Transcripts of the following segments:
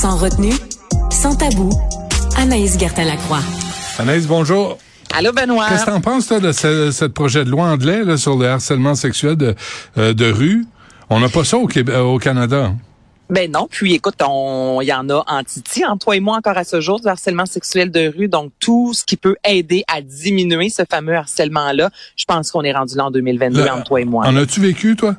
Sans retenue, sans tabou, Anaïs Gertin-Lacroix. Anaïs, bonjour. Allô, Benoît. Qu'est-ce que t'en penses, toi, de ce, projet de loi anglais là, sur le harcèlement sexuel de, euh, de rue? On n'a pas ça au, Québec, au Canada. Ben non, puis écoute, il y en a en Titi, en toi et moi encore à ce jour, du harcèlement sexuel de rue. Donc tout ce qui peut aider à diminuer ce fameux harcèlement-là, je pense qu'on est rendu là en 2022 entre toi et moi. En as-tu vécu, toi?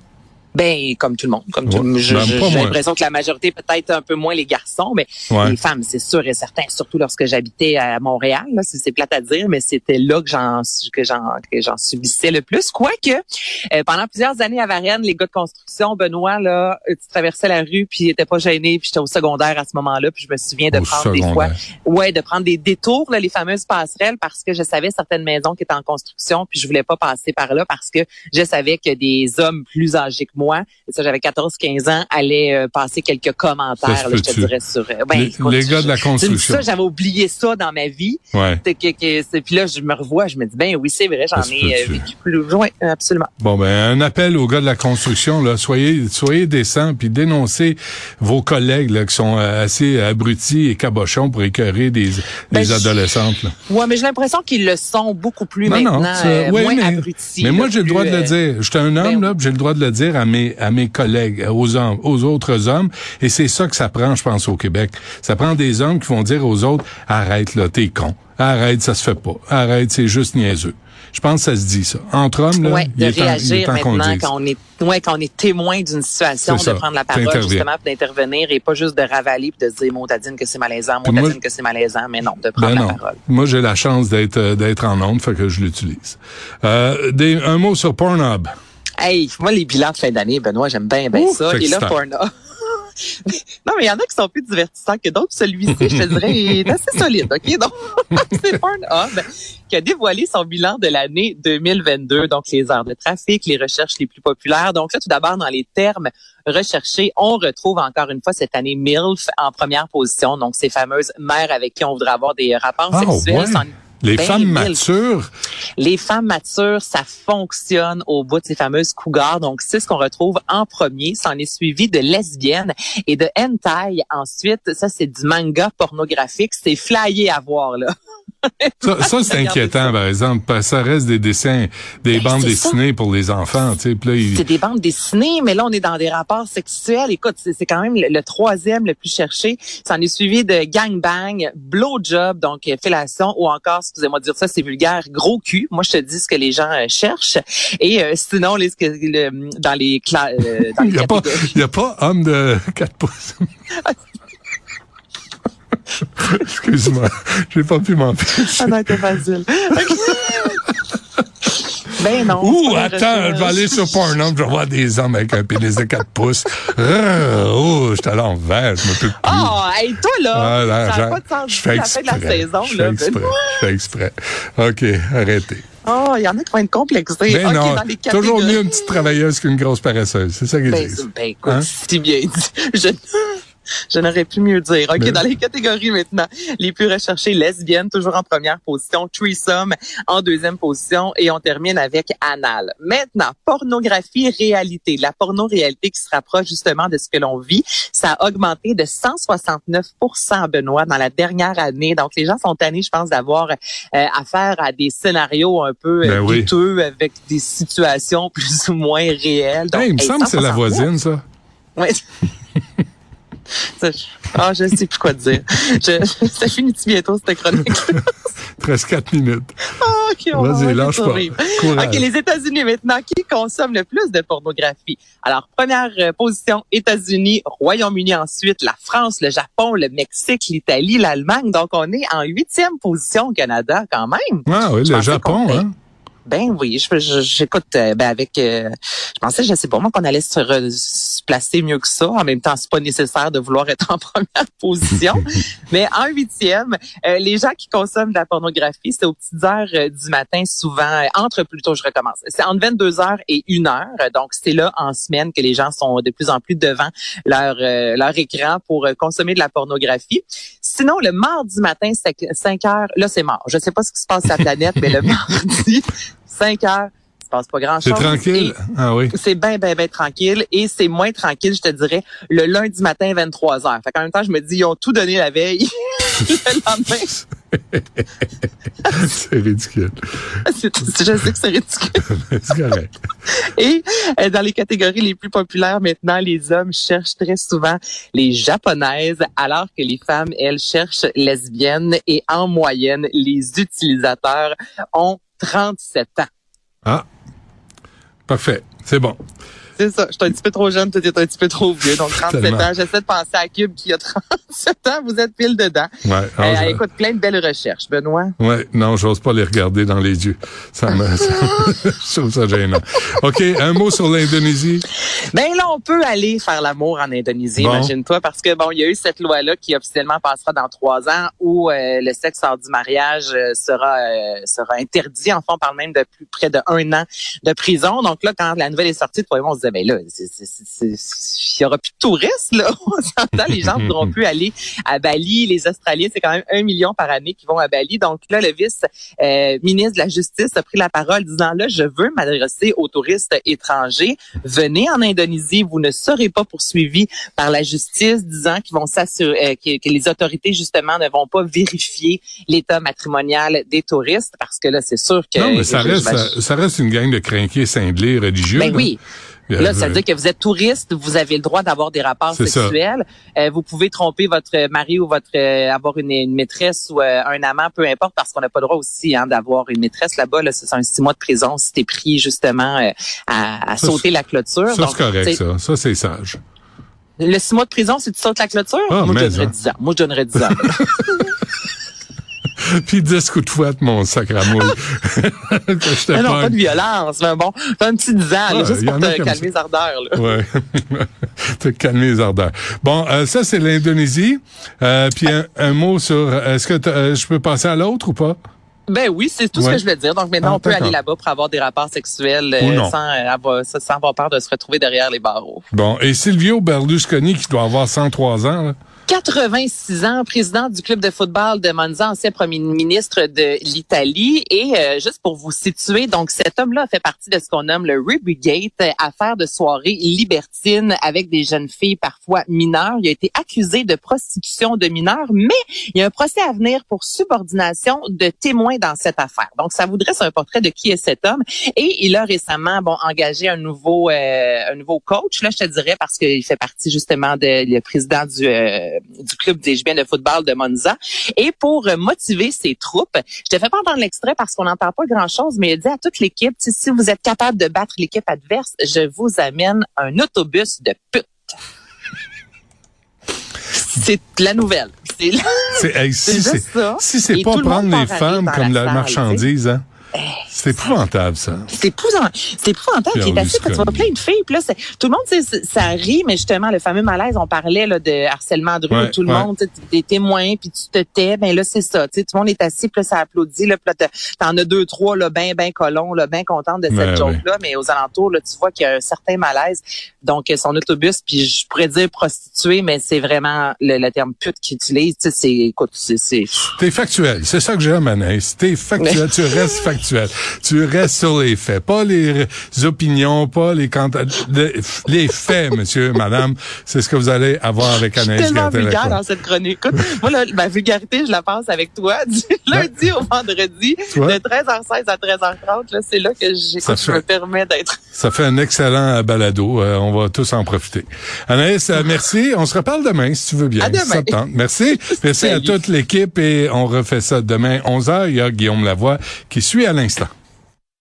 Ben, comme tout le monde. Comme tout, j'ai l'impression que la majorité, peut-être un peu moins les garçons, mais les femmes, c'est sûr et certain, surtout lorsque j'habitais à Montréal, c'est plate à dire, mais c'était là que j'en que j'en que j'en subissais le plus. Quoique, euh, pendant plusieurs années à Varennes, les gars de construction, Benoît, là, tu traversais la rue, puis était pas gêné, puis j'étais au secondaire à ce moment-là, puis je me souviens de prendre des fois, ouais, de prendre des détours, là, les fameuses passerelles, parce que je savais certaines maisons qui étaient en construction, puis je voulais pas passer par là parce que je savais que des hommes plus âgés que moi moi, ça j'avais 14-15 ans, allait euh, passer quelques commentaires, je te dirais sur euh, ben, les, gars de la construction. Ça, j'avais oublié ça dans ma vie. Ouais. Que, que, puis là, je me revois, je me dis ben oui, c'est vrai, j'en ai euh, vécu plus. Oui, absolument. Bon ben un appel aux gars de la construction là, soyez soyez décents puis dénoncez vos collègues là qui sont assez abrutis et cabochons pour écœurer des, ben, des adolescentes. Ouais, mais j'ai l'impression qu'ils le sont beaucoup plus maintenant, moins mais, abrutis. Mais moi j'ai le droit de le dire. J'étais un homme ben là, j'ai le droit de le dire à mes à mes collègues, aux hommes, aux autres hommes. Et c'est ça que ça prend, je pense, au Québec. Ça prend des hommes qui vont dire aux autres, arrête là, t'es con. Arrête, ça se fait pas. Arrête, c'est juste niaiseux. Je pense que ça se dit ça. Entre hommes, là, ouais, de réagir maintenant quand on est ouais, quand on est témoin d'une situation, de prendre la parole justement, d'intervenir et pas juste de ravaler puis de dire motadine que c'est malaisant, motadine que c'est malaisant, mais non, de prendre ben la parole. Moi, j'ai la chance d'être euh, d'être en onde, fait que je l'utilise. Euh, un mot sur Pornhub. Hey, moi, les bilans de fin d'année, Benoît, j'aime bien, bien ça. Et là, Pornhub. non, mais il y en a qui sont plus divertissants que d'autres. Celui-ci, je te dirais, est assez solide, OK? Donc, c'est Pornhub qui a dévoilé son bilan de l'année 2022. Donc, les heures de trafic, les recherches les plus populaires. Donc là, tout d'abord, dans les termes recherchés, on retrouve encore une fois cette année MILF en première position. Donc, ces fameuses mères avec qui on voudrait avoir des rapports ah, sexuels. Les ben, femmes matures. Les femmes matures, ça fonctionne au bout de ces fameuses cougars. Donc, c'est ce qu'on retrouve en premier. Ça en est suivi de lesbiennes et de hentai. Ensuite, ça, c'est du manga pornographique. C'est flyé à voir, là. Ça, ça c'est inquiétant, par exemple, ça reste des dessins, des ben, bandes dessinées pour les enfants. Tu sais, C'est des bandes dessinées, mais là, on est dans des rapports sexuels. Écoute, c'est quand même le, troisième le plus cherché. Ça en est suivi de gangbang, blowjob, donc euh, fellation, ou encore, excusez-moi de dire ça, c'est vulgaire, gros cul. Moi, je te dis ce que les gens euh, cherchent. Et euh, sinon, les, dans les, classes... il n'y a, pas, y a pas homme de 4 pouces. Excuse-moi, j'ai pas pu m'empêcher. Ah non, c'était facile. Ben non. Ouh, attends, je vais aller sur Pornhub, je vais voir des hommes avec un pénis de 4 pouces. Euh, oh, je suis à l'envers, je me peux plus. Oh, hey, toi là, ah, là ça pas de sens je fais exprès. La fin de la saison, je fais exprès. Je fais exprès. OK, arrêtez. Oh, il y en a qui vont être complexés. Ben okay, non, dans les toujours mieux une petite travailleuse qu'une grosse paresseuse. C'est ça qu'ils ben, disent. Ben écoute, hein? si bien dit. Je... Je n'aurais pu mieux dire. OK, dans les catégories maintenant, les plus recherchées, lesbiennes, toujours en première position, threesome en deuxième position, et on termine avec anal. Maintenant, pornographie réalité. La porno-réalité qui se rapproche justement de ce que l'on vit, ça a augmenté de 169 Benoît, dans la dernière année. Donc, les gens sont tannés, je pense, d'avoir euh, affaire à des scénarios un peu euh, ben avec des situations plus ou moins réelles. Donc, il me semble que c'est la voisine, ça. Oui. Ah, je sais plus quoi dire. Je, ça finit bientôt, cette chronique? Presque quatre minutes. Ah, Vas-y, lâche pas. OK, les États-Unis maintenant, qui consomment le plus de pornographie? Alors, première euh, position, États-Unis, Royaume-Uni ensuite, la France, le Japon, le Mexique, l'Italie, l'Allemagne. Donc, on est en huitième position au Canada quand même. Ah oui, le Japon, hein? Ben oui, j'écoute euh, ben avec euh, je pensais je sais pas moi qu'on allait se, se, placer mieux que ça. En même temps, c'est pas nécessaire de vouloir être en première position, mais en huitième, euh, les gens qui consomment de la pornographie, c'est aux petites heures du matin souvent entre plutôt je recommence. C'est entre 22 heures et 1 heure. Donc c'est là en semaine que les gens sont de plus en plus devant leur leur écran pour consommer de la pornographie. Sinon le mardi matin 5 heures, là c'est mort. Je sais pas ce qui se passe sur la planète, mais le mardi 5 heures, passe pas grand-chose. C'est tranquille? Ah oui. C'est bien, bien, bien tranquille. Et c'est moins tranquille, je te dirais, le lundi matin, 23 h Fait qu'en même temps, je me dis, ils ont tout donné la veille. le lendemain. c'est ridicule. je sais que c'est ridicule. c'est correct. Et euh, dans les catégories les plus populaires maintenant, les hommes cherchent très souvent les japonaises, alors que les femmes, elles, cherchent lesbiennes. Et en moyenne, les utilisateurs ont 37 ans. Ah, parfait. C'est bon. C'est ça. Je suis un petit peu trop jeune, toi, t'es un petit peu trop vieux. Donc, 37 ans. J'essaie de penser à Cube qui a 37 ans. Vous êtes pile dedans. Ouais. Euh, écoute, plein de belles recherches, Benoît. Ouais. Non, j'ose pas les regarder dans les yeux. Ça me, je trouve ça gênant. OK. Un mot sur l'Indonésie? Ben là, on peut aller faire l'amour en Indonésie, imagine-toi, parce que bon, il y a eu cette loi-là qui officiellement passera dans trois ans où euh, le sexe hors du mariage euh, sera sera interdit. Enfin, on parle même de plus près de un an de prison. Donc là, quand la nouvelle est sortie, on se disait, ben là, il y aura plus de touristes, là. On s'entend, les gens ne pourront plus aller à Bali. Les Australiens, c'est quand même un million par année qui vont à Bali. Donc là, le vice-ministre euh, de la Justice a pris la parole disant, là, je veux m'adresser aux touristes étrangers. Venez en Indonésie, vous ne serez pas poursuivis par la justice, disant qu'ils vont s'assurer, euh, que, les autorités, justement, ne vont pas vérifier l'état matrimonial des touristes, parce que là, c'est sûr que... Non, mais ça, reste, ça, reste une gang de crinqués cinglés religieux. Ben oui. Là, ça veut dire que vous êtes touriste, vous avez le droit d'avoir des rapports sexuels. Euh, vous pouvez tromper votre mari ou votre euh, avoir une, maîtresse ou euh, un amant, peu importe, parce qu'on n'a pas le droit aussi hein, d'avoir une maîtresse là-bas. Là, c'est un six mois de prison si t'es pris justement à, sauter la clôture. Ça, c'est correct, ça. Ça, c'est sage. Le six mois de prison, si tu sautes la clôture, ah, moi, je donnerais 10 ans. Moi, je donnerais 10 ans. puis 10 coups de fouette, mon sacre à moule. non, pas de violence, mais bon, un petit 10 ans, juste pour te calmer les ardeurs. Là. Ouais, te calmer les ardeurs. Bon, euh, ça, c'est l'Indonésie. Euh, puis un, mot sur, est-ce que euh, je peux passer à l'autre ou pas? Ben oui, c'est tout ce que je veux dire. Donc maintenant, ah, on peut aller là-bas pour avoir des rapports sexuels euh, sans, avoir, sans avoir peur de se retrouver derrière les barreaux. Bon, et Silvio Berlusconi, qui doit avoir 103 ans, là, 86 ans, président du club de football de Monza, ancien premier ministre de l'Italie. Et euh, juste pour vous situer, donc cet homme-là fait partie de ce qu'on nomme le Ruby affaire de soirée libertine avec des jeunes filles parfois mineures. Il a été accusé de prostitution de mineurs, mais il y a un procès à venir pour subordination de témoins dans cette affaire. Donc ça vous dresse un portrait de qui est cet homme. Et il a récemment bon engagé un nouveau euh, un nouveau coach, là je te dirais, parce qu'il fait partie justement de le président du euh, du club des bien de football de Monza. Et pour motiver ses troupes, je te fais pas entendre l'extrait parce qu'on n'entend pas grand-chose, mais il dit à toute l'équipe, si vous êtes capable de battre l'équipe adverse, je vous amène un autobus de pute. C'est la nouvelle. C'est si c'est pas prendre les femmes comme la marchandise, hein? C'est épouvantable, ça. C'est épouvantable. C'est épouvantable. Qui est assis, tu vois plein de filles. Puis là, tout le monde, ça rit, mais justement, le fameux malaise, on parlait là, de harcèlement de rue, tout le monde, des témoins, puis tu te tais. Ben là, c'est ça. Tout le monde est assis, puis là, ça applaudit. Là, puis là, t'en as deux, trois, là, ben, ben colons, là, ben contentes de cette ben joke-là. Mais aux alentours, là, tu vois qu'il y a un certain malaise. Donc, son autobus, puis je pourrais dire prostituée, mais c'est vraiment le, terme pute qu'il utilise. C'est, écoute, c'est... T'es factuel. C'est ça que j'aime, Anaïs. T'es factuel. tu restes factuel. Tu restes sur les faits, pas les opinions, pas les les faits, monsieur, madame. C'est ce que vous allez avoir avec Anaïs. Je suis tellement vulgaire dans cette chronique. Écoute, moi, ma vulgarité, je la passe avec toi du lundi au vendredi, de 13h16 à 13h30. c'est là que, je me permets d'être. Ça fait un excellent balado. Euh, on va tous en profiter. Anaïs, euh, merci. On se reparle demain, si tu veux bien. À demain. Merci. Merci à toute l'équipe et on refait ça demain 11h. Il y a Guillaume Lavoie qui suit à l'instant.